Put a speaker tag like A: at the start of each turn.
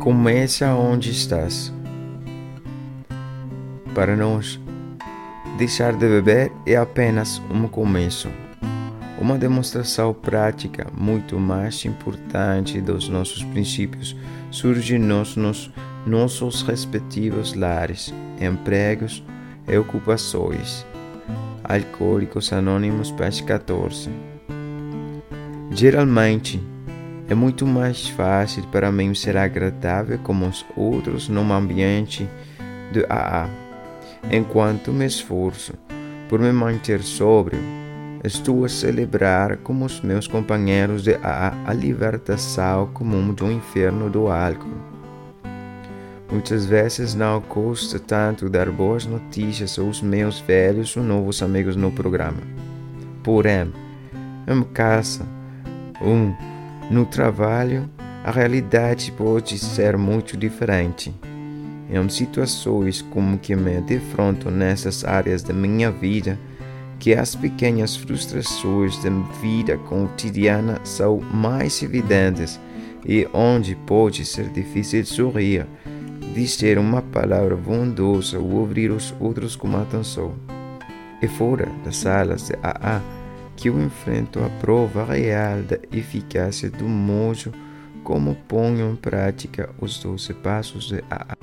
A: Comece onde estás. Para nós, deixar de beber é apenas um começo, uma demonstração prática muito mais importante dos nossos princípios surge nos, nos nossos respectivos lares, empregos e ocupações. Alcoólicos Anônimos, página 14. Geralmente, é muito mais fácil para mim ser agradável com os outros num ambiente de AA, enquanto me esforço por me manter sóbrio. Estou a celebrar com os meus companheiros de AA a libertação comum do inferno do álcool. Muitas vezes não custa tanto dar boas notícias aos meus velhos ou novos amigos no programa. Porém, em casa, um no trabalho, a realidade pode ser muito diferente. Em situações como que me defronto nessas áreas da minha vida, que as pequenas frustrações da vida cotidiana são mais evidentes e onde pode ser difícil sorrir, dizer uma palavra bondosa ou ouvir os outros com atenção. E fora das salas de AA, que eu enfrento a prova real da eficácia do modo como ponho em prática os doze passos de AA.